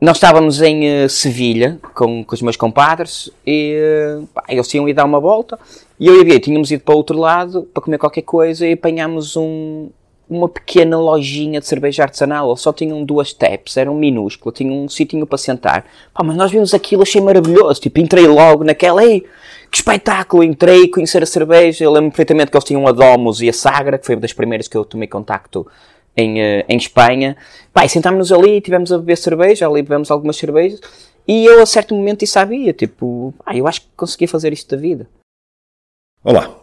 nós estávamos em uh, Sevilha com, com os meus compadres e uh, pá, eles tinham ido dar uma volta e eu e a Bia tínhamos ido para o outro lado para comer qualquer coisa e apanhámos um, uma pequena lojinha de cerveja artesanal. Eles só tinham duas taps, era um minúsculo, tinha um sitinho para sentar. Pá, mas nós vimos aquilo, achei maravilhoso. Tipo, entrei logo naquela, ei, que espetáculo! Entrei, conhecer a cerveja. Eu lembro perfeitamente que eles tinham a Domus e a Sagra, que foi uma das primeiras que eu tomei contacto em, uh, em Espanha. E sentámos-nos ali, tivemos a beber cerveja, ali bebemos algumas cervejas, e eu a certo momento sabia, tipo, ah, eu acho que consegui fazer isto da vida. Olá,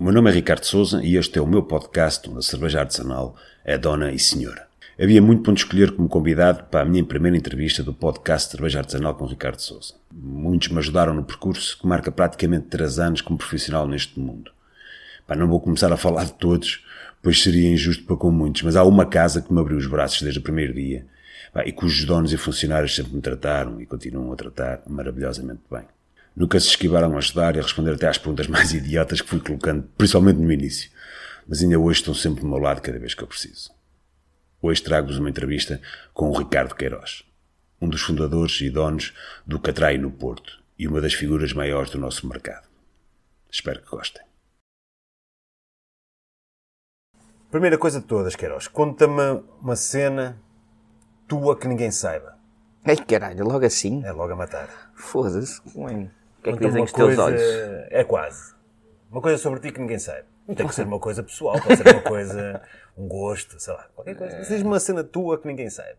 o meu nome é Ricardo Souza e este é o meu podcast onde a cerveja artesanal é dona e senhora. Havia muito ponto escolher como convidado para a minha primeira entrevista do podcast Cerveja Artesanal com Ricardo Souza. Muitos me ajudaram no percurso que marca praticamente 3 anos como profissional neste mundo. Pá, não vou começar a falar de todos, pois seria injusto para com muitos, mas há uma casa que me abriu os braços desde o primeiro dia e cujos donos e funcionários sempre me trataram e continuam a tratar maravilhosamente bem. Nunca se esquivaram a ajudar e a responder até às perguntas mais idiotas que fui colocando, principalmente no início, mas ainda hoje estão sempre do meu lado cada vez que eu preciso. Hoje trago-vos uma entrevista com o Ricardo Queiroz, um dos fundadores e donos do Catrai no Porto e uma das figuras maiores do nosso mercado. Espero que gostem. Primeira coisa de todas, Queiroz, conta-me uma cena tua que ninguém saiba. Ai caralho, logo assim? É logo a matar. Foda-se. O que é que dizem os teus olhos? É quase. Uma coisa sobre ti que ninguém sabe. Não tem que ser uma coisa pessoal, pode ser uma coisa, um gosto, sei lá, qualquer coisa. Diz uma cena tua que ninguém sabe.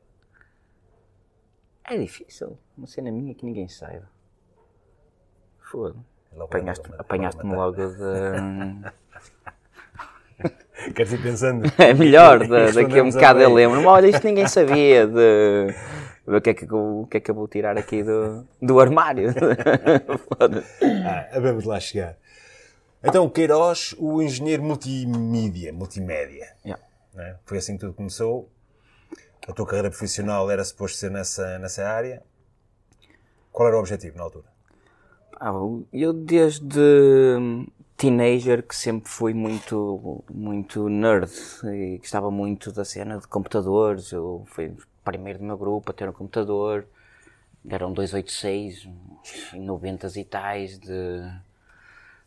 É difícil. Uma cena minha que ninguém saiba. Foda. Apanhaste-me apanhaste logo de. Queres ir pensando? É melhor, de, daqui a um bocado eu lembro. Mas olha, isto ninguém sabia de. O que, é que, o que é que eu vou tirar aqui do, do armário? ah, vamos lá chegar. Então, Queiroz, o engenheiro multimídia, multimédia. Yeah. É? Foi assim que tudo começou. A tua carreira profissional era suposto ser nessa, nessa área. Qual era o objetivo na altura? Ah, eu desde teenager que sempre fui muito, muito nerd e gostava muito da cena de computadores. Eu fui o primeiro do meu grupo a ter um computador. Eram 286, 90 e tais. De...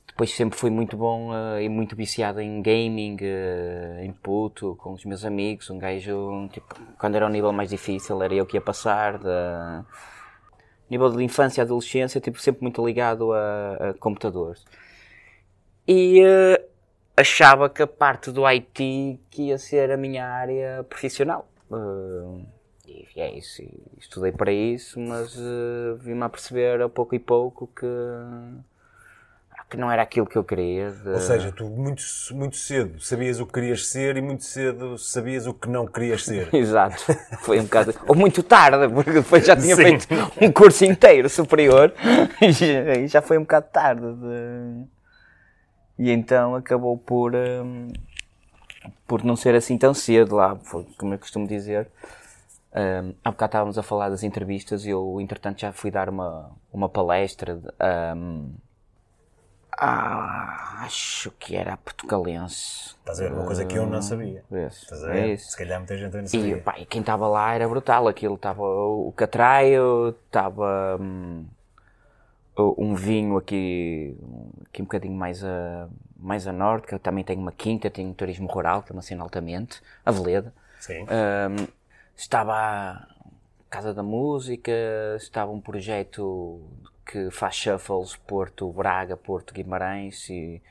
Depois sempre fui muito bom uh, e muito viciado em gaming, uh, em puto, com os meus amigos. Um gajo, tipo, quando era o nível mais difícil, era eu que ia passar. De... Nível de infância e adolescência, tipo, sempre muito ligado a, a computadores e uh, achava que a parte do IT que ia ser a minha área profissional. Uh, e é isso, estudei para isso, mas uh, vim-me a perceber a pouco e pouco que, que não era aquilo que eu queria. De... Ou seja, tu muito, muito cedo sabias o que querias ser e muito cedo sabias o que não querias ser. Exato, foi um bocado. Ou muito tarde, porque depois já tinha Sim. feito um curso inteiro superior e já foi um bocado tarde. De e então acabou por, um, por não ser assim tão cedo lá, foi, como eu costumo dizer. Um, há bocado estávamos a falar das entrevistas e eu, entretanto, já fui dar uma, uma palestra. Um, ah, acho que era a portugalense. Estás a ver? Uma coisa que eu não sabia. Isso, Estás a ver? É isso. Se calhar muita gente não sabia. E, pá, e quem estava lá era brutal. Aquilo estava o Catraio, estava. Hum, um vinho aqui, aqui um bocadinho mais a, mais a norte, que eu também tenho uma quinta, tenho um turismo rural, que é uma cena altamente, a Veleda. Sim. Um, estava a Casa da Música, estava um projeto que faz shuffles Porto Braga, Porto Guimarães e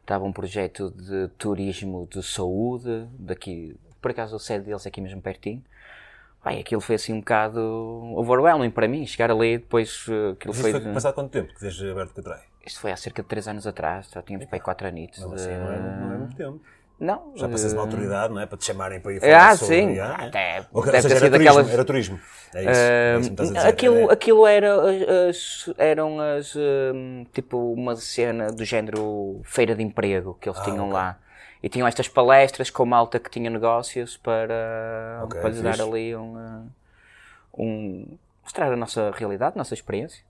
estava um projeto de turismo de saúde, daqui, por acaso a sede deles é aqui mesmo pertinho. Ai, aquilo foi assim um bocado overwhelming para mim, chegar ali depois eh, aquilo Mas foi... foi passado quanto tempo que desde aberto que trai? Isto foi há cerca de 3 anos atrás, já tínhamos para aí 4 anitos. Não, assim, não, é, não é muito tempo. Não. Já passas uma eh, autoridade, não é? Para te chamarem para ir falar ah, sobre... Sim. Ah, Até, okay, deve ter sido aquelas... Era turismo. É isso. Uh, é isso dizer, aquilo, é... aquilo era, as, eram as, um, tipo, uma cena do género feira de emprego que eles ah, tinham okay. lá. E tinham estas palestras com malta que tinha negócios para, okay, para lhes dar ali um, uh, um. mostrar a nossa realidade, a nossa experiência.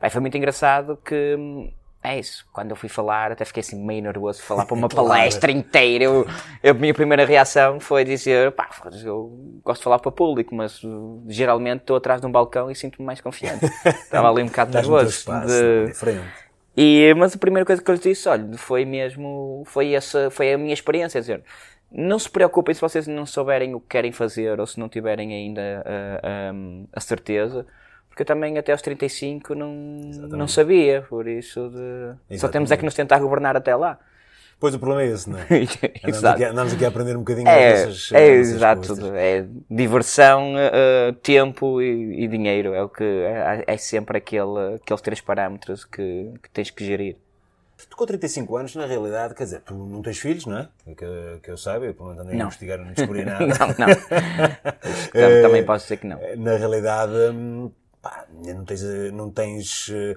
Bem, foi muito engraçado que hum, é isso. Quando eu fui falar, até fiquei assim meio nervoso de falar para uma claro. palestra inteira. Eu, eu, a minha primeira reação foi dizer, pá, eu gosto de falar para o público, mas uh, geralmente estou atrás de um balcão e sinto-me mais confiante. Estava ali um bocado nervoso. Espaço, de... diferente. E, mas a primeira coisa que eu lhes disse, olha, foi mesmo, foi essa, foi a minha experiência, dizer, não se preocupem se vocês não souberem o que querem fazer ou se não tiverem ainda a, a, a certeza, porque eu também até aos 35 não, não sabia, por isso de... só temos é que nos tentar governar até lá. Pois o problema é esse, não é? andamos, aqui, andamos aqui a aprender um bocadinho é, nossas, é, exato, é diversão, uh, tempo e, e, dinheiro, é o que é, é, sempre aquele, aqueles três parâmetros que, que tens que gerir. Tu com 35 anos, na realidade, quer dizer, tu não tens filhos, não é? Que, que eu saiba, eu pelo menos andei a investigar não descobri nada. não, não. Também posso dizer que não. Na realidade, hum, pá, não tens, não tens eh,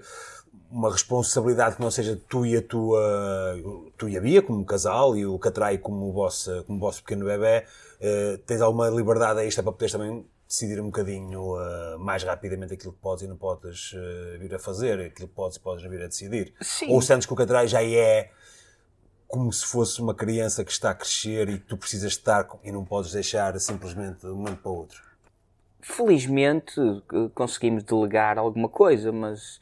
uma responsabilidade que não seja tu e a tua, tu e a Bia como casal e o Catrai como o vosso, como o vosso pequeno bebê, uh, tens alguma liberdade a isto para poderes também decidir um bocadinho uh, mais rapidamente aquilo que podes e não podes uh, vir a fazer, aquilo que podes e podes vir a decidir. Sim. Ou sentes que o Catrai já é como se fosse uma criança que está a crescer e que tu precisas estar e não podes deixar simplesmente de um momento para o outro? felizmente conseguimos delegar alguma coisa, mas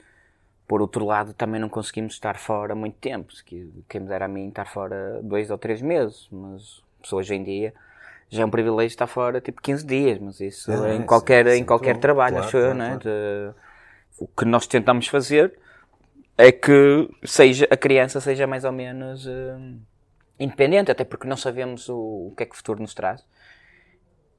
por outro lado também não conseguimos estar fora muito tempo. Quem me dera a mim estar fora dois ou três meses, mas hoje em dia já é um privilégio estar fora tipo 15 dias, mas isso é, em qualquer, sim, em qualquer trabalho, claro, acho claro, eu, né? Claro. De, o que nós tentamos fazer é que seja, a criança seja mais ou menos uh, independente, até porque não sabemos o, o que é que o futuro nos traz.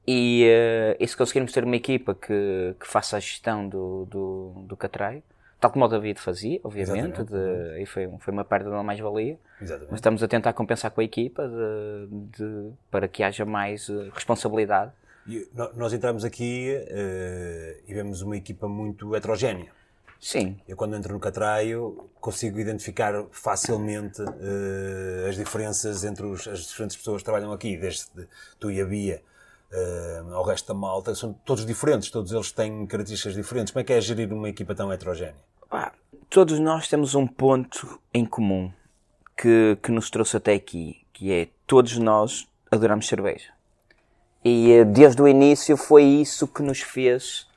E, uh, e se conseguirmos ter uma equipa que, que faça a gestão do, do, do Catraio, tal como o David fazia, obviamente, de, e foi, foi uma perda de uma mais-valia, mas estamos a tentar compensar com a equipa de, de, para que haja mais uh, responsabilidade. E, nós entramos aqui uh, e vemos uma equipa muito heterogénea. Sim. Eu, quando entro no Catraio, consigo identificar facilmente uh, as diferenças entre os, as diferentes pessoas que trabalham aqui, desde tu e a Bia uh, ao resto da malta, são todos diferentes, todos eles têm características diferentes. Como é que é gerir uma equipa tão heterogénea? Todos nós temos um ponto em comum que, que nos trouxe até aqui, que é todos nós adoramos cerveja. E eh, desde o início foi isso que nos fez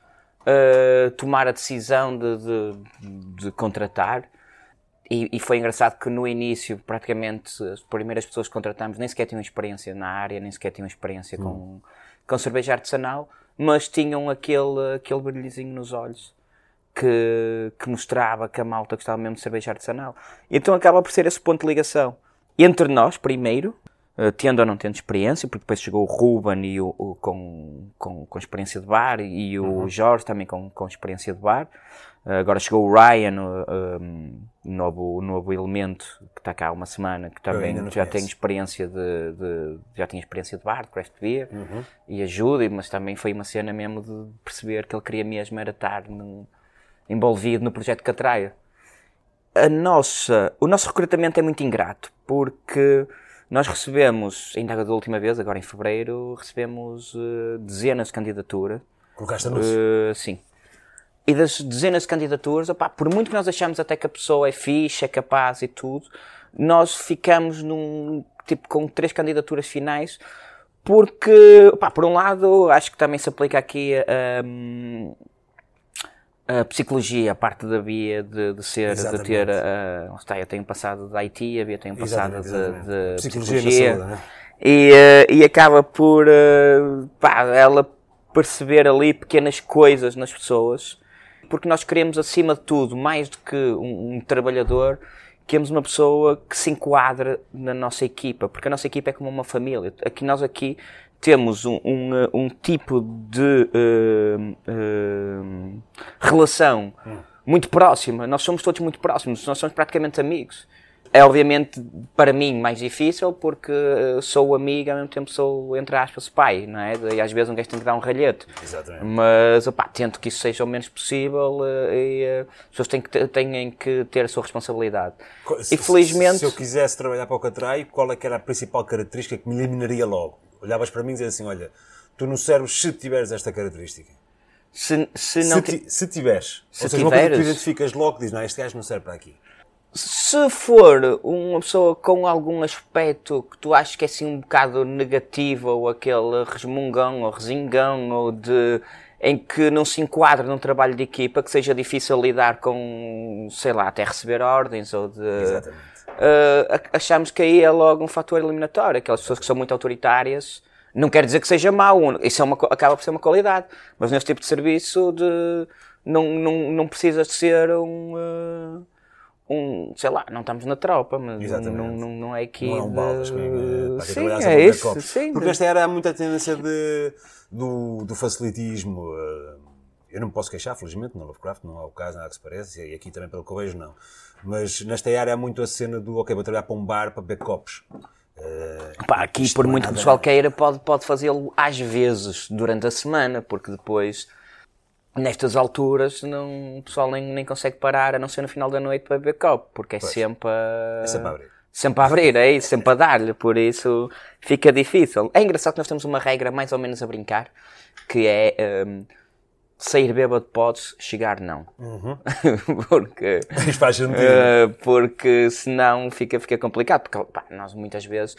uh, tomar a decisão de, de, de contratar. E, e, foi engraçado que no início, praticamente, as primeiras pessoas que contratamos nem sequer tinham experiência na área, nem sequer tinham experiência hum. com, com cerveja artesanal, mas tinham aquele, aquele brilhozinho nos olhos que, que mostrava que a malta gostava mesmo de cerveja artesanal. E então acaba por ser esse ponto de ligação. Entre nós, primeiro, uh, tendo ou não tendo experiência, porque depois chegou o Ruben e o, o com, com, com experiência de bar e o uhum. Jorge também com, com experiência de bar. Uh, agora chegou o Ryan, o um, novo, novo elemento que está cá há uma semana, que também já conheço. tem experiência de, de, já tinha experiência de bar, de craft beer, uhum. e ajuda, mas também foi uma cena mesmo de perceber que ele queria mesmo era estar num, envolvido no projeto Catraia. A nossa, o nosso recrutamento é muito ingrato, porque nós recebemos, ainda da última vez, agora em fevereiro, recebemos uh, dezenas de candidaturas. Colocaste anúncio? Uh, sim. E das dezenas de candidaturas, opá, por muito que nós achamos até que a pessoa é fixe, é capaz e tudo, nós ficamos num, tipo, com três candidaturas finais, porque, opá, por um lado, acho que também se aplica aqui um, a psicologia, a parte da Bia de, de ser, exatamente. de ter, uh, está, eu tenho passado de IT, a Bia tem um passado de, de, psicologia, psicologia saúde, né? e, uh, e acaba por, uh, pá, ela perceber ali pequenas coisas nas pessoas, porque nós queremos, acima de tudo, mais do que um, um trabalhador, queremos uma pessoa que se enquadre na nossa equipa, porque a nossa equipa é como uma família. Aqui nós aqui temos um, um, um tipo de uh, uh, relação muito próxima. Nós somos todos muito próximos, nós somos praticamente amigos. É obviamente para mim mais difícil porque sou amigo ao mesmo tempo sou, entre aspas, pai, não é? E às vezes um gajo tem que dar um ralhete. Exatamente. Mas opá, tento que isso seja o menos possível e as pessoas têm que, ter, têm que ter a sua responsabilidade. Se, e felizmente. Se eu quisesse trabalhar para o Catrai, qual é que era a principal característica que me eliminaria logo? Olhavas para mim e dizias assim: olha, tu no cérebro, se tiveres esta característica. Se, se não. Se, ti, se tiveres. Se ou seja, tiveres... uma coisa que tu identificas logo, diz: não, este gajo não serve para aqui. Se for uma pessoa com algum aspecto que tu achas que é assim um bocado negativo, ou aquele resmungão, ou resingão, ou de em que não se enquadra num trabalho de equipa, que seja difícil lidar com, sei lá, até receber ordens ou de. Exatamente. Uh, achamos que aí é logo um fator eliminatório. Aquelas pessoas que são muito autoritárias, não quer dizer que seja mau, isso é uma, acaba por ser uma qualidade, mas neste tipo de serviço de, não, não, não precisa ser um. Uh, um, sei lá, não estamos na tropa, mas não, não, não é aqui. Não é um baldas, de... sim, é isso, sim, Porque nesta era muita tendência de, do, do facilitismo. Uh, eu não me posso queixar, felizmente, no Lovecraft não há o caso, nada que se parece, e aqui também pelo que eu vejo, não. Mas nesta área há muito a cena do, ok, vou trabalhar para um bar para beber copos. Uh, Pá, aqui, por muito que o pessoal queira, pode, pode fazê-lo às vezes durante a semana, porque depois, nestas alturas, não, o pessoal nem, nem consegue parar, a não ser no final da noite para beber copo, porque é pois. sempre a... É sempre a abrir. Sempre a abrir, é isso, sempre a dar-lhe, por isso fica difícil. É engraçado que nós temos uma regra mais ou menos a brincar, que é. Um, sair bêbado podes, chegar não. Uhum. porque, Isso faz sentido. uh, porque senão fica, fica complicado. Porque pá, nós muitas vezes,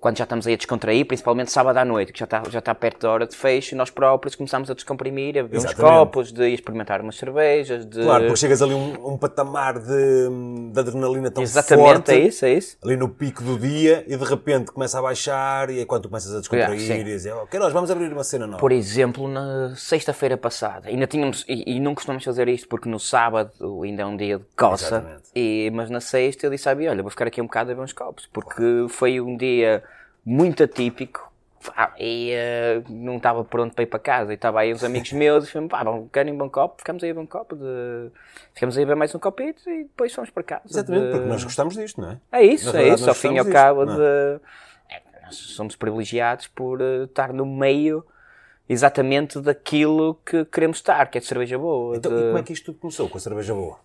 quando já estamos aí a descontrair, principalmente sábado à noite, que já está, já está perto da hora de fecho, nós próprios começamos a descomprimir, a beber uns Exatamente. copos, de experimentar umas cervejas, de... Claro, porque chegas ali um, um patamar de, de adrenalina tão Exatamente, forte. é isso, é isso. Ali no pico do dia e de repente começa a baixar e é quando tu começas a descontrair sim. e dizer, oh, Queiroz, vamos abrir uma cena nova. Por exemplo, na sexta-feira passada, ainda tínhamos, e, e não costumamos fazer isto porque no sábado ainda é um dia de coça, e, mas na sexta eu disse, olha, vou ficar aqui um bocado a ver uns copos, porque foi um dia muito atípico, pá, e eh, não estava pronto para ir para casa, e estava aí uns amigos meus, e fomos, pá, vamos, querem um bom copo? Ficamos aí a ver um copo, de... ficamos aí a ver mais um copito, e depois fomos para casa. Exatamente, de- porque nós gostamos disto, não é? é isso, Na é verdade, isso. Ao fim e ao cabo, disto, de... é, nós somos privilegiados por eh, estar no meio exatamente daquilo que queremos estar, que é de cerveja boa. Então, de- e como é que isto tudo começou com a cerveja boa?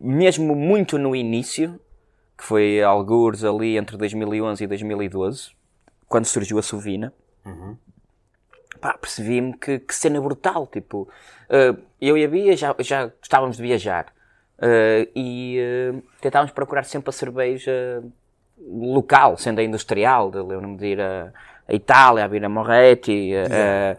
Mesmo muito no início, que foi algures ali entre 2011 e 2012, quando surgiu a Sovina, pá, percebi-me que, que cena brutal. Tipo, eh, eu e a Bia já, já gostávamos de viajar eh, e eh, tentávamos procurar sempre a cerveja local, sendo a industrial. de- Lembro-me de ir a, a Itália, a ir a Moretti, a,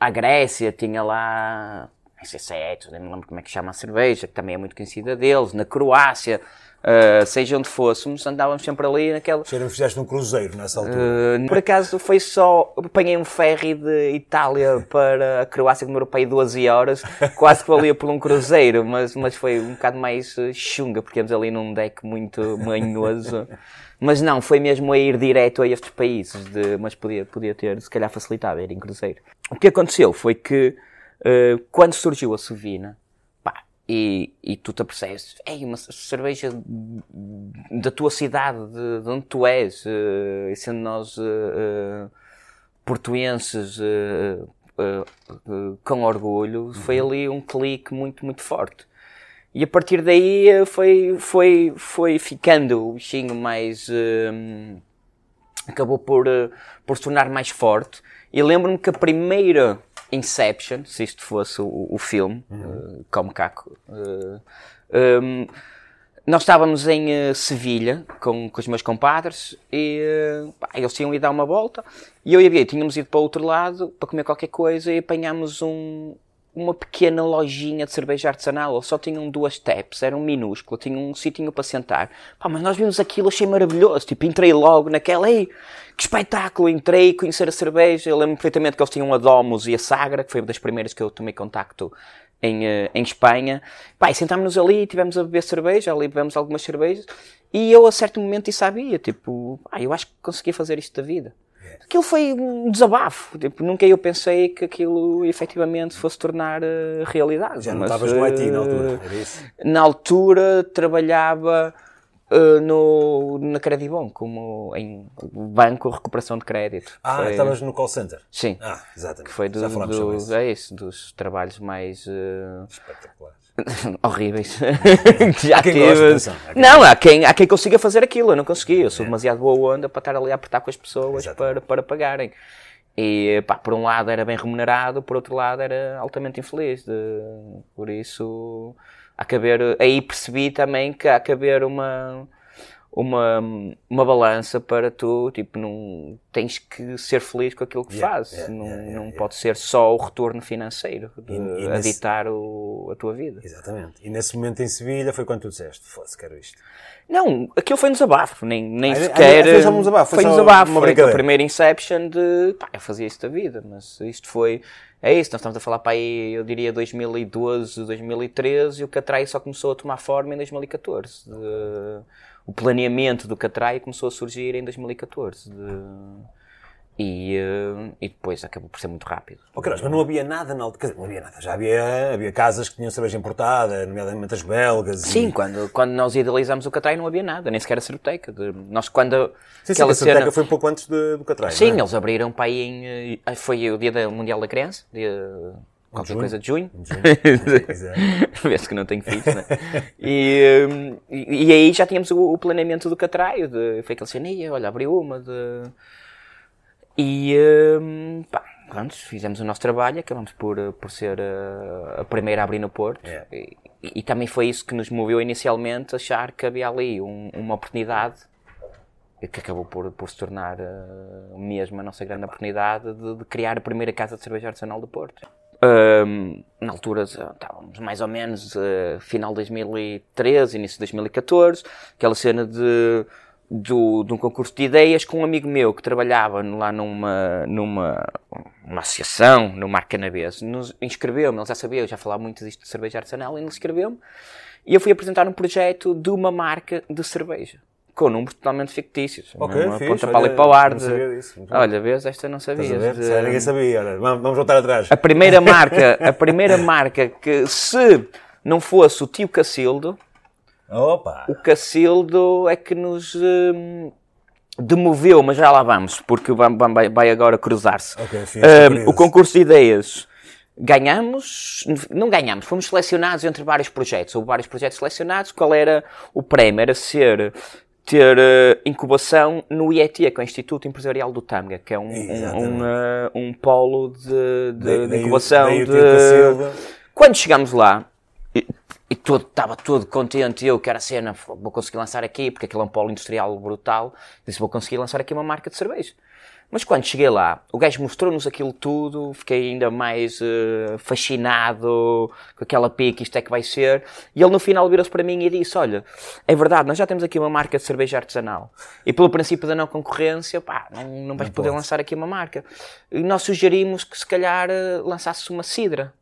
a, à Grécia, tinha lá. Não sei se é me lembro como é que chama a cerveja, que também é muito conhecida deles, na Croácia, eh, seja onde fôssemos, andávamos sempre ali naquela. Cheira-me que fizeste um cruzeiro nessa altura. Uh, por acaso foi só. Apanhei um ferry de Itália para a Croácia que demorou para aí 12 horas, quase que valia por um cruzeiro, mas, mas foi um bocado mais uh, chunga, porque íamos ali num deck muito manhoso. Mas não, foi mesmo a ir direto a estes países, de- mas podia, podia ter, se calhar, facilitado ir em cruzeiro. O que aconteceu foi que uh, quando surgiu a Sovina, e, e tu te apercebes, é uma cerveja da tua cidade, de, de onde tu és, e sendo nós eh, eh, portuenses com orgulho, foi ali um clique muito, muito forte. E a partir daí foi, foi, foi ficando o bichinho mais. acabou por, por se tornar mais forte. E lembro-me que a primeira Inception, se isto fosse o, o filme, eh, como Caco, eh, um, nós estávamos em eh, Sevilha com, com os meus compadres e eh, pá, eles tinham ido dar uma volta e eu e a Bia tínhamos ido para o outro lado para comer qualquer coisa e apanhámos um, uma pequena lojinha de cerveja artesanal. Eles só tinham duas taps, era um minúsculo, tinha um sitinho para sentar. Pá, mas nós vimos aquilo, achei maravilhoso. Tipo, entrei logo naquela, ei, que espetáculo! Entrei, conhecer a cerveja. Eu lembro perfeitamente que eles tinham a Domus e a Sagra, que foi uma das primeiras que eu tomei contacto em, eh, em Espanha. Pá, e sentámos-nos ali, tivemos a beber cerveja, ali bebemos algumas cervejas. E eu, a certo momento, e sabia, tipo, ah, eu acho que conseguia fazer isto da vida. Aquilo foi um desabafo. Tipo, nunca eu pensei que aquilo efetivamente fosse tornar eh, realidade. Já não Mas, estavas no IT na eh, altura, era isso? Na altura trabalhava eh, no, na Credibon, como em banco de recuperação de crédito. Ah, Foi- estavas no call center. Sim. Ah, exatamente. Que foi do, Já falámos sobre do- isso. é isso, dos trabalhos mais eh, Espetacular. horríveis que já Há quem tive. há quem não, há quem, há quem consiga fazer aquilo. Eu não consegui. Eu sou demasiado boa onda para estar ali a apertar com as pessoas para, para pagarem. E pá, por um lado era bem remunerado, por outro lado era altamente infeliz. De- por isso há que haver, aí percebi também que há que haver uma, uma, uma balança para tu, tipo, não tens que ser feliz com aquilo que Yeah, fazes. yeah, não yeah, não pode ser só o retorno financeiro de E- e a nesse- o, a tua vida. Exatamente. E nesse momento em Sevilha foi quando tu disseste, foda-se, quero isto. Não, aquilo foi um desabafo, nem, nem Ah, sequer. foi só um desabafo, foi Foi um desabafo, uma foi brincadeira. o primeiro Inception de. pá, eu fazia isto da vida, mas isto foi. É isso, nós estamos a falar para aí, eu diria 2012, 2013, e o Catrai só começou a tomar forma em 2014. De- o planeamento do Catrai começou a surgir em 2014. de- e, eh, e depois acabou por ser muito rápido. Oh, mas não havia nada na altura. Não havia nada. Já havia, havia casas que tinham cerveja importada, nomeadamente as belgas. e- Sim, quando, quando nós idealizamos o Catrai não havia nada, nem sequer a cerveteca. De- Nós quando. Sim, sim, aquela a Certeca cena- foi um pouco antes de- do Catrai. Sim, é? eles abriram para aí em. eh, Foi o dia da Mundial da Criança, dia, qualquer junho. coisa de junho. Exato. Vê-se que não tenho filhos, né? E, hum, e, e aí já tínhamos o, o planeamento do Catraio, de, foi aquele cena, olha, abriu uma de. E hum, pá, pronto, fizemos o nosso trabalho, acabamos por, eh, por ser eh, a primeira a abrir no Porto. É. E, e também foi isso que nos moveu inicialmente a achar que havia ali um- uma oportunidade que acabou por, por se tornar eh, mesmo a nossa grande oportunidade de, de criar a primeira casa de cerveja artesanal do Porto. Ahm, na altura eh, estávamos mais ou menos eh, final de 2013, início de 2014, aquela cena de, de um concurso de ideias com um amigo meu que trabalhava lá numa, numa uma associação, no Mar nos inscreveu-me, ele já sabia, eu já falava muito disto de cerveja artesanal, ele inscreveu-me, e eu fui apresentar um projeto de uma marca de cerveja. Com números totalmente fictícios. Ok, uma fixe, ponta para ali olha, para o ar. de- sabia disso. Olha, vês, esta não Estás sabias. a ver? de- Se Ninguém sabia. Olha, vamos vamos voltar atrás. a primeira marca, a primeira marca que se não fosse o tio Cacildo, Opa! o Cacildo é que nos hum, demoveu, mas já lá vamos, porque vai, vai- vai agora cruzar-se. Ok, fixe, Hum, o concurso de ideias ganhamos, não ganhamos, fomos selecionados entre vários projetos, houve vários projetos selecionados, qual era o prémio? Era ser ter eh, incubação no IET, que é o Instituto Empresarial do Tâmega, que é um, um, Exatamente. um, polo de, de- de daí incubação daí de... Quando chegámos lá, e, e todo, estava todo contente, eu que era a cena, "Pô, vou conseguir lançar aqui, porque aquilo é um polo industrial brutal, disse, vou conseguir lançar aqui uma marca de cerveja. Mas quando cheguei lá, o gajo mostrou-nos aquilo tudo, fiquei ainda mais eh, fascinado com aquela pique, isto é que vai ser. E ele no final virou-se para mim e disse, olha, é verdade, nós já temos aqui uma marca de cerveja artesanal. E pelo princípio da não concorrência, pá, não, não vais poder lançar aqui uma marca. E nós sugerimos que se calhar eh, lançasse uma cidra.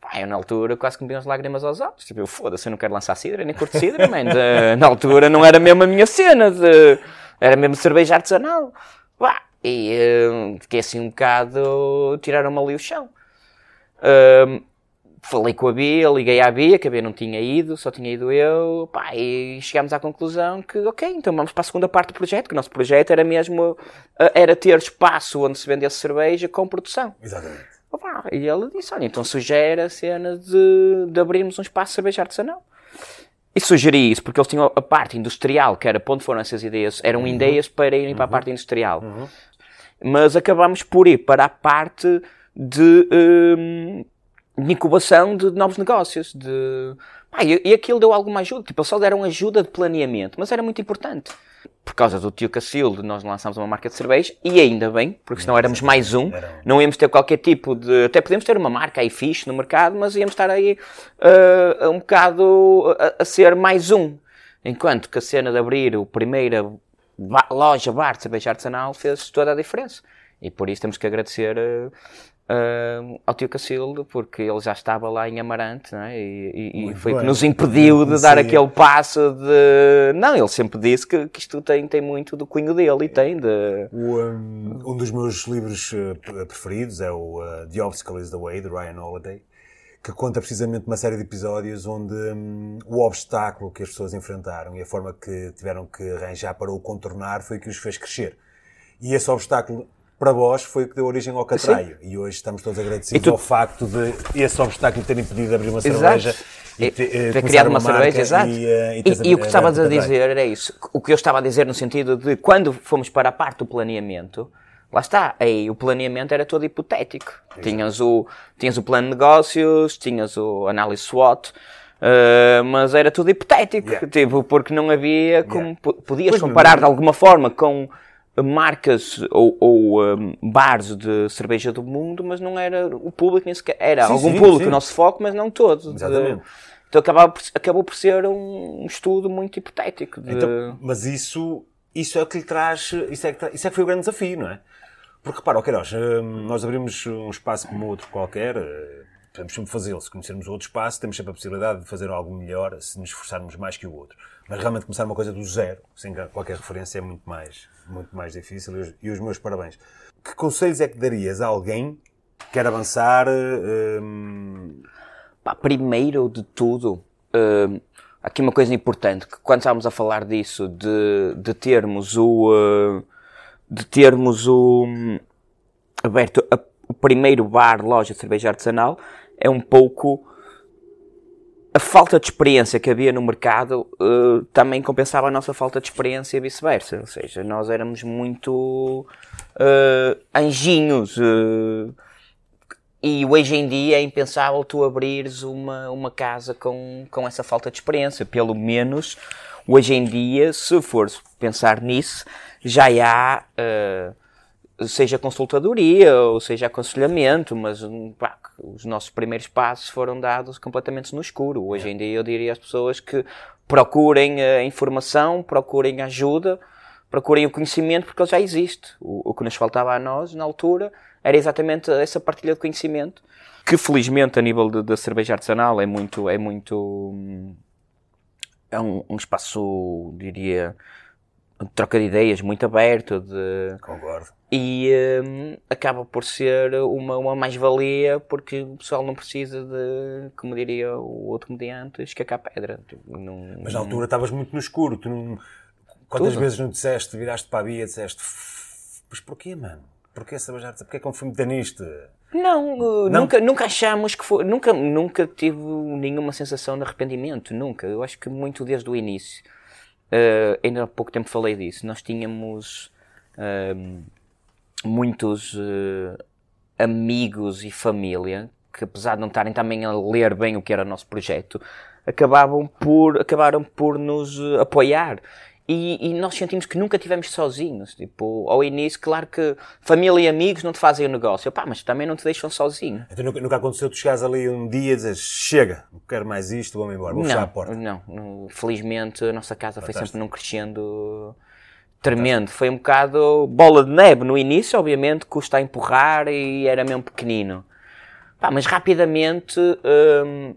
Pá, eu na altura quase que me vi as lágrimas aos olhos. Tipo, eu foda-se, eu não quero lançar cidra, nem curto cidra, man. De- na altura não era mesmo a minha cena, de- era mesmo cerveja artesanal. Pá, e eh, fiquei assim um bocado, tiraram-me ali o chão. Ahm, falei com a Bia, liguei à Bia, que a Bia não tinha ido, só tinha ido eu, pá, e chegámos à conclusão que, ok, então vamos para a segunda parte do projeto, que o nosso projeto era mesmo, eh, era ter espaço onde se vendesse cerveja com produção. Exatamente. Opa, e ele disse, olha, então sugere a cena de, de abrirmos um espaço de cerveja artesanal. E sugeri isso porque eles tinham a parte industrial, que era onde foram essas ideias, eram ideias para irem para a parte industrial. Mas acabamos por ir para a parte de, hum, de incubação de novos negócios. De... Pá, e, e aquilo deu alguma ajuda. Tipo, eles só deram ajuda de planeamento, mas era muito importante. Por causa do tio Cacilde, nós lançámos uma marca de cerveja, e ainda bem, porque senão éramos mais um. Não íamos ter qualquer tipo de. Até podemos ter uma marca aí fixe no mercado, mas íamos estar aí ah, um bocado a, a ser mais um. Enquanto que a cena de abrir o primeira ba- loja, bar cerveja artesanal fez toda a diferença. E por isso temos que agradecer ah, ah, ao tio Cacildo, porque ele já estava lá em Amarante, é? E, e- e foi o que nos impediu de dar aquele passo de. Não, ele sempre disse que, que isto tem, tem muito do cunho dele e tem de. O, um, um dos meus livros uh, pre- preferidos é o uh, The Obstacle is the Way, de Ryan Holiday, que conta precisamente uma série de episódios onde um, o obstáculo que as pessoas enfrentaram e a forma que tiveram que arranjar para o contornar foi o que os fez crescer. E esse obstáculo, para vós, foi o que deu origem ao Catraio. E hoje estamos todos agradecidos E tu- ao facto de esse obstáculo ter impedido de abrir uma Exato. cerveja E te- eh, ter começar criado uma, marca cerveja, exato. E, uh, E, teres e o que estavas a Catraio. dizer era isso. O que eu estava a dizer no sentido de quando fomos para a parte do planeamento, lá está, aí o planeamento era todo hipotético. Tinhas o, tinhas o plano de negócios, tinhas o análise SWOT, Uh, mas era tudo hipotético, Yeah. tipo, porque não havia como. Yeah. po- Podias Pois comparar não. de alguma forma com marcas ou, ou, um, bares de cerveja do mundo, mas não era o público nem sequer. Era Sim, algum sim, público sim. o nosso foco, mas não todo. De- Exatamente. então acabava por- acabou por ser um estudo muito hipotético. de- Então, mas isso, isso é o que lhe traz, isso é que, isso é que foi o grande desafio, não é? Porque repara, ok, nós, hum, nós abrimos um espaço como outro qualquer, eh, podemos sempre fazê-lo. Se conhecermos outro espaço, temos sempre a possibilidade de fazer algo melhor se nos esforçarmos mais que o outro. Mas realmente começar uma coisa do zero, sem qualquer referência, é muito mais, muito mais difícil. E os, meus parabéns. Que conselhos é que darias a alguém que quer avançar? hum, Pá, primeiro de tudo, hum, aqui uma coisa importante, que quando estávamos a falar disso, de, de termos o, uh, de termos o, aberto a- o primeiro bar, loja de cerveja artesanal, é um pouco a falta de experiência que havia no mercado uh, também compensava a nossa falta de experiência e vice-versa. Ou seja, nós éramos muito uh, anjinhos. uh, e hoje em dia é impensável tu abrires uma, uma casa com, com essa falta de experiência. Pelo menos hoje em dia, se fores pensar nisso, já há, eh, seja consultadoria ou seja aconselhamento, mas pá, os nossos primeiros passos foram dados completamente no escuro. Hoje em dia eu diria às pessoas que procurem a informação, procurem ajuda, procurem o conhecimento porque ele já existe. O, o que nos faltava a nós, na altura, era exatamente essa partilha de conhecimento, que felizmente a nível da cerveja artesanal é muito, é muito, é um, um espaço, diria, de troca de ideias muito aberto, de, concordo. e hum, acaba por ser uma, uma mais-valia porque o pessoal não precisa de, como diria o outro comediante, escacar pedra. Não- Mas na altura estavas muito no escuro. Tu não... Quantas Tudo. vezes não disseste, viraste para a Bia e disseste "F- Mas porquê, mano? Porquê cerveja artesanal? Porquê que eu fui meter nisto? Não, uh, Não? Nunca, nunca achamos que foi. Nunca, nunca tive nenhuma sensação de arrependimento. Nunca. Eu acho que muito desde o início. Uh, ainda há pouco tempo falei disso. Nós tínhamos um, muitos uh, amigos e família que, apesar de não estarem também a ler bem o que era o nosso projeto, acabavam por, acabaram por nos uh, apoiar. E, e nós sentimos que nunca estivemos sozinhos. Tipo, ao início, claro que família e amigos não te fazem o negócio. Pá, mas também não te deixam sozinho. Então nunca, nunca aconteceu tu chegares ali um dia e dizes chega, não quero mais isto, vou-me embora, vou fechar a Não, porta. não, não. Felizmente a nossa casa foi Fantástico. sempre num crescendo tremendo. Foi um bocado bola de neve no início, obviamente, custa a empurrar e era mesmo pequenino. Pá, mas rapidamente, hum,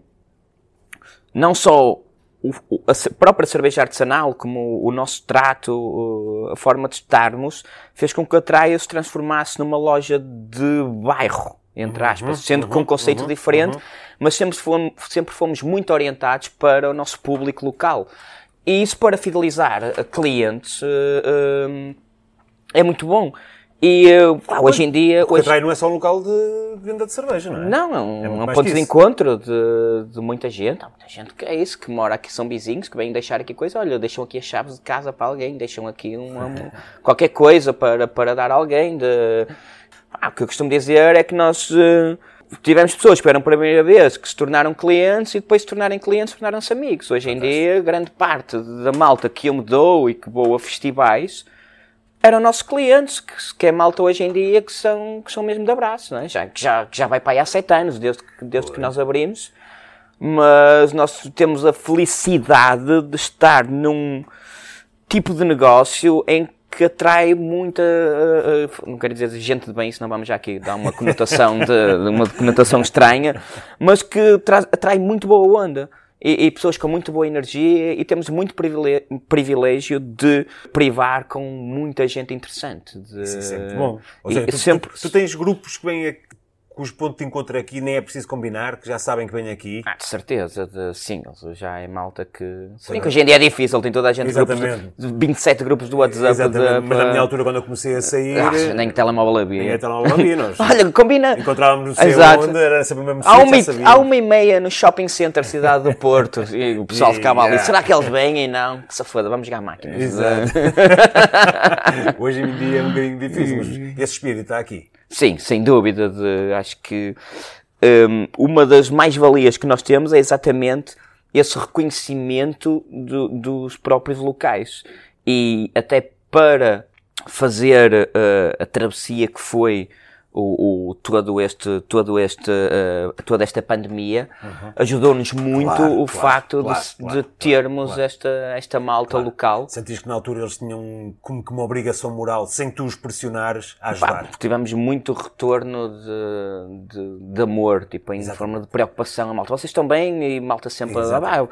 não só o- a própria cerveja artesanal, como o nosso trato, a forma de estarmos, fez com que a Traia se transformasse numa loja de bairro, entre aspas, sendo com um conceito diferente, mas sempre fomos, sempre fomos muito orientados para o nosso público local. E isso para fidelizar clientes eh, eh, é muito bom. E eh, pá, hoje em dia. Porque a Hoje, Trai não é só um local de venda de cerveja, não é? não, é um, É muito um ponto de encontro de, de muita gente. Há muita gente que é isso, que mora aqui, são vizinhos, que vêm deixar aqui coisa. Olha, deixam aqui as chaves de casa para alguém, deixam aqui uma, qualquer coisa para, para dar a alguém. De... Ah, o que eu costumo dizer é que nós eh, tivemos pessoas que eram pela primeira vez, que se tornaram clientes e depois se tornarem clientes tornaram-se amigos. Hoje em dia, grande parte da malta que eu me dou e que vou a festivais eram nossos clientes, que, que é malta hoje em dia que são, que são mesmo de abraço, não é? já, que, já, que já vai para aí há sete anos, desde, que- desde que nós abrimos. Mas nós temos a felicidade de estar num tipo de negócio em que atrai muita, eh, não quero dizer gente de bem, senão vamos já aqui dar uma conotação de, de uma conotação estranha, mas que traz, atrai muito boa onda. E, e pessoas com muito boa energia e temos muito privilégio de privar com muita gente interessante. De, é sempre bom. Ou seja, tu, sempre, tu, tu tens grupos que vêm cujo ponto de encontro aqui, nem é preciso combinar, que já sabem que vêm aqui. Ah, de certeza, de singles. Já é malta que. Se bem que hoje em dia é difícil, tem toda a gente grupos Exatamente. de, de 27 grupos do WhatsApp. Exatamente. de- Mas na minha altura, quando eu comecei a sair, Ah, nem telemóvel havia. nem lá havia, nós Olha, combina. encontrávamos no sei Exato. onde, era sempre o mesmo Há uma, há uma e meia no shopping center Cidade do Porto e o pessoal ficava ali. Será que eles vêm? E não, que se foda, vamos jogar máquinas. Exato. Hoje em dia é um bocadinho difícil, mas esse espírito está aqui. Sim, sem dúvida. De, acho que hum, uma das mais-valias que nós temos é exatamente esse reconhecimento do, dos próprios locais. E até para fazer uh, a travessia que foi o, o, todo este, todo este, uh, toda esta pandemia, uhum. ajudou-nos muito claro, o claro, facto claro, de, de, termos Esta, esta malta local. Sentiste que na altura eles tinham como que uma obrigação moral, sem tu os pressionares, a ajudar? Pá, tivemos muito retorno de, de, de amor, tipo, em Exatamente. forma de preocupação a malta. Vocês estão bem? E malta sempre, ah,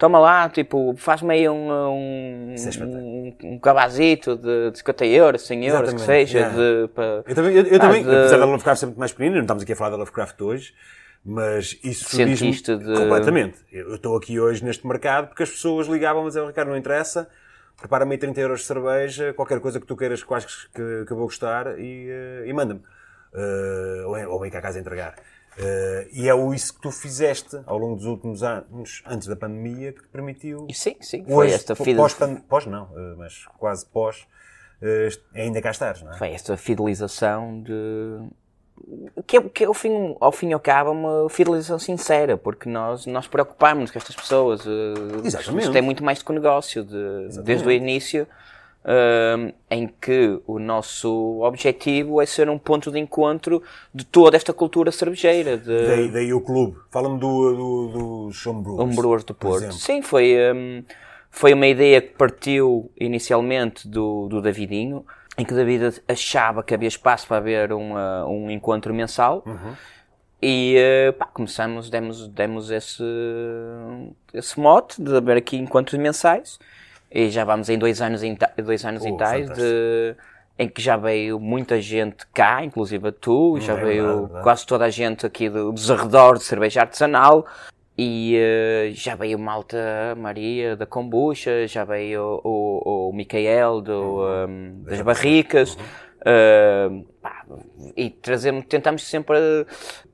toma lá, tipo, faz-me aí um, um, um, um cabazito de, de 50 euros, 100 euros, Exatamente. que seja. Yeah. De, para, eu também, eu, eu ah, também de... apesar da Lovecraft ser muito mais pequenina, não estamos aqui a falar da Lovecraft hoje, mas isso Sentiste de... completamente. Eu estou aqui hoje neste mercado porque as pessoas ligavam, mas Ricardo, não interessa, prepara-me aí 30 euros de cerveja, qualquer coisa que tu queiras que, que, que eu vou gostar e, eh, e manda-me. Uh, ou, ou vem cá a casa entregar. Uh, e é isso que tu fizeste ao longo dos últimos anos, antes da pandemia, que te permitiu. Sim, sim, foi hoje, esta fidelização. Pós, pós não, uh, mas quase pós, uh, ainda cá estares, não é? Foi esta fidelização de. Que, é, que é, ao, fim, ao fim e ao cabo, uma fidelização sincera, porque nós, nós preocupámos-nos com estas pessoas. Exatamente. Isto é muito mais do que um negócio, de, desde o início Uh, em que o nosso objetivo é ser um ponto de encontro de toda esta cultura cervejeira. De... Daí, daí o clube. Fala-me do, do, do Homebrewers. do Porto. Sim, foi, um, foi uma ideia que partiu inicialmente do, do Davidinho, em que o David achava que havia espaço para haver uma, um encontro mensal. Uhum. E uh, pá, começamos, demos, demos esse, esse mote de haver aqui encontros mensais. E já vamos em dois anos em, dois anos oh, em tais, de, em que já veio muita gente cá, inclusive tu, Não já é veio verdade, é? quase toda a gente aqui do, dos arredores de cerveja artesanal. E uh, já veio Malta Maria da Kombucha, já veio o, o, o Micael do, um, das Barricas. Uhum. Uh, pá, e trazemos, tentamos sempre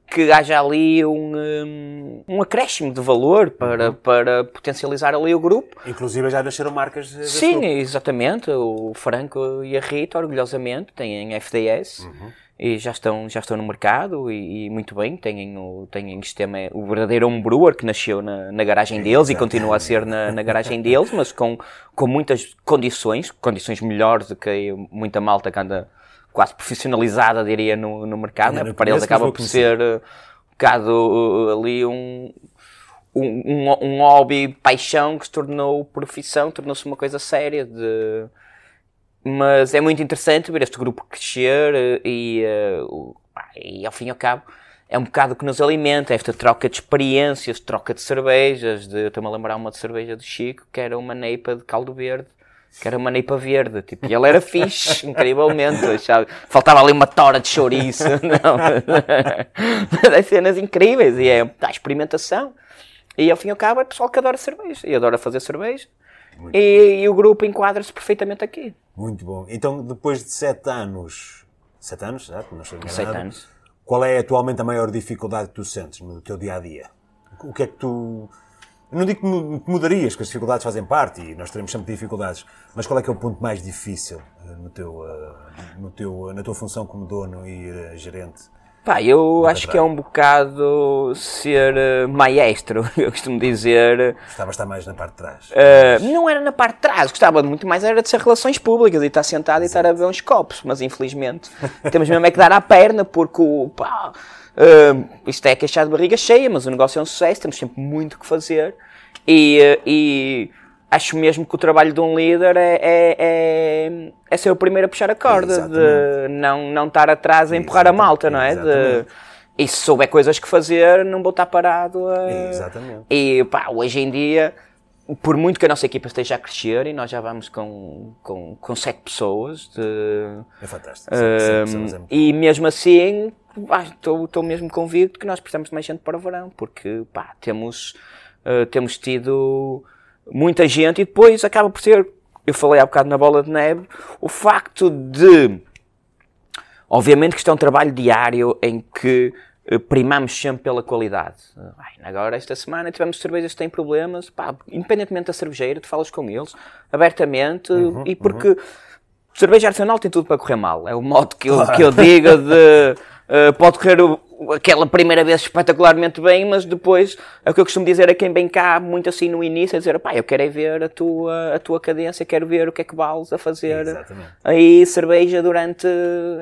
que haja ali um, um, um acréscimo de valor para, uhum. para potencializar ali o grupo. Inclusive já nasceram marcas Sim, grupo. exatamente. O Franco e a Rita, orgulhosamente, têm FDS. Uhum. E já estão, já estão no mercado e, e muito bem, têm o, têm o sistema, o verdadeiro homebrewer que nasceu na, na garagem deles e continua a ser na, na garagem deles, mas com, com muitas condições, condições melhores do que muita malta que anda quase profissionalizada, diria, no, no mercado, né? para eles acaba por ser uh, um bocado uh, ali um, um, um, um, hobby, paixão que se tornou profissão, tornou-se uma coisa séria de... Mas é muito interessante ver este grupo crescer uh, e, uh, e ao fim e ao cabo é um bocado o que nos alimenta, esta troca de experiências, troca de cervejas, de, eu estou-me a lembrar uma de cerveja do Chico, que era uma neipa de caldo verde, que era uma neipa verde, tipo, e ele era fixe, incrivelmente, sabe? Faltava ali uma tora de chouriço, não. Mas cenas incríveis, e é a experimentação. E ao fim e ao cabo é pessoal que adora cerveja, e adora fazer cerveja. E, e, o grupo enquadra-se perfeitamente aqui. Muito bom. Então, depois de sete anos, sete anos, certo? Não sei sete anos. Qual é atualmente a maior dificuldade que tu sentes no teu dia-a-dia? -dia? O que é que tu não digo que mudarias, que as dificuldades fazem parte e nós teremos sempre dificuldades, mas qual é que é o ponto mais difícil eh, no teu, eh, no teu, na tua função como dono e eh, gerente? Pá, eu acho que é um bocado ser maestro, eu costumo dizer. Gostava de estar mais na parte de trás. Uh, não era na parte de trás, gostava muito mais era de ser relações públicas e estar sentado Exato. e estar a ver uns copos, mas infelizmente temos mesmo é que dar à perna porque o. Pá, Uh, isto é queixar de barriga cheia, mas o negócio é um sucesso, temos sempre muito que fazer. E, uh, e acho mesmo que o trabalho de um líder é, é, é, é ser o primeiro a puxar a corda, Exatamente. de não, não estar atrás a empurrar Exatamente. a malta, não é? De, e se souber coisas que fazer, não vou estar parado a... Exatamente. E pá, hoje em dia, por muito que a nossa equipa esteja a crescer, e nós já vamos com, com, com sete pessoas. De, é fantástico. Uh, é e mesmo assim, estou mesmo convicto que nós precisamos de mais gente para o verão, porque pá, temos, uh, temos tido muita gente e depois acaba por ser, eu falei há bocado na bola de neve, o facto de, obviamente que isto é um trabalho diário em que uh, primamos sempre pela qualidade. Agora, esta semana, tivemos cervejas que têm problemas, pá, independentemente da cervejeira, tu falas com eles abertamente uhum, e porque uhum. cerveja artesanal tem tudo para correr mal. É o modo que eu, claro. que eu digo de uh, pode correr aquela primeira vez espetacularmente bem, mas depois, é o que eu costumo dizer a quem vem cá, muito assim no início, é dizer, pá, eu quero é ver a tua, a tua cadência, quero ver o que é que vales a fazer Exatamente. aí cerveja durante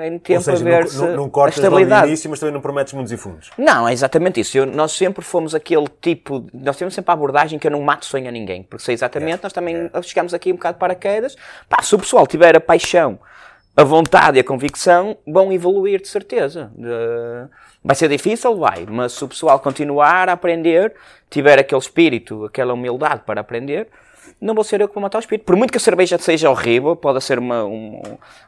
em tempo seja, a ver não, se não, não a cortas no estabilidade. início, mas também não prometes mundos e fundos. Não, é exatamente isso. Eu- nós sempre fomos aquele tipo, nós temos sempre a abordagem que eu não mato sonho a ninguém, porque sei exatamente, nós também chegamos aqui um bocado de paraquedas. Pá, se o pessoal tiver a paixão, a vontade e a convicção, vão evoluir de certeza. Vai ser difícil, vai, mas se o pessoal continuar a aprender, tiver aquele espírito, aquela humildade para aprender, não vou ser eu que vou matar o espírito. Por muito que a cerveja seja horrível, pode ser uma, um-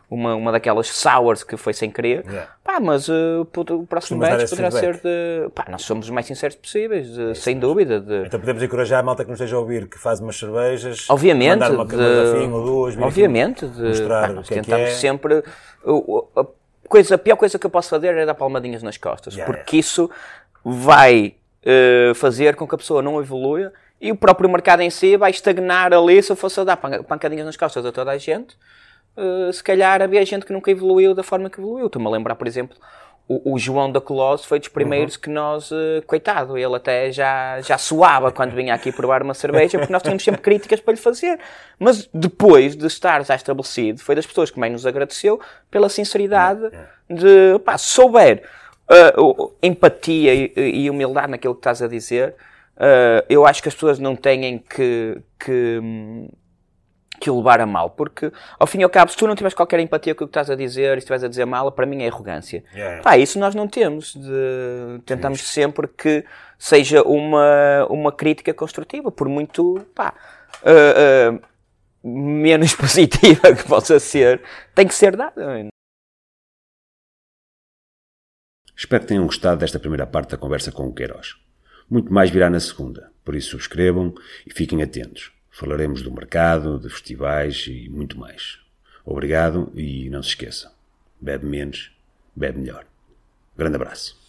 uma, uma daquelas sours que foi sem querer, Yeah. pá, mas uh, o próximo batch poderá ser de. Pá, nós somos os mais sinceros possíveis, de- sem dúvida. De, Então podemos encorajar a malta que nos esteja a ouvir que faz umas cervejas. obviamente, Mandar uma, de- uma ou duas. obviamente, de, mostrar pá, o que é que tentamos é. sempre. a, coisa, a pior coisa que eu posso fazer é dar palmadinhas nas costas, Yeah, porque isso vai uh, fazer com que a pessoa não evolua e o próprio mercado em si vai estagnar ali. Se eu fosse a dar pan- pancadinhas nas costas a toda a gente, uh, se calhar havia gente que nunca evoluiu da forma que evoluiu. Estou-me a lembrar, por exemplo, o, o João da Colose foi dos primeiros que nós, uh, coitado, ele até já, já suava quando vinha aqui provar uma cerveja, porque nós tínhamos sempre críticas para lhe fazer. Mas depois de estar já estabelecido, foi das pessoas que mais nos agradeceu pela sinceridade de, pá, souber uh, empatia e, e humildade naquilo que estás a dizer, uh, eu acho que as pessoas não têm que, que, que o levar a mal, porque ao fim e ao cabo, se tu não tiveres qualquer empatia com o que estás a dizer e estiveres a dizer mal, para mim é arrogância. Yeah. Pá, isso nós não temos. De... Tentamos sempre que seja uma, uma crítica construtiva, por muito pá, uh, uh, menos positiva que possa ser, tem que ser dada. Espero que tenham gostado desta primeira parte da conversa com o Queiroz. Muito mais virá na segunda, por isso subscrevam e fiquem atentos. Falaremos do mercado, de festivais e muito mais. Obrigado e não se esqueçam: bebe menos, bebe melhor. Grande abraço.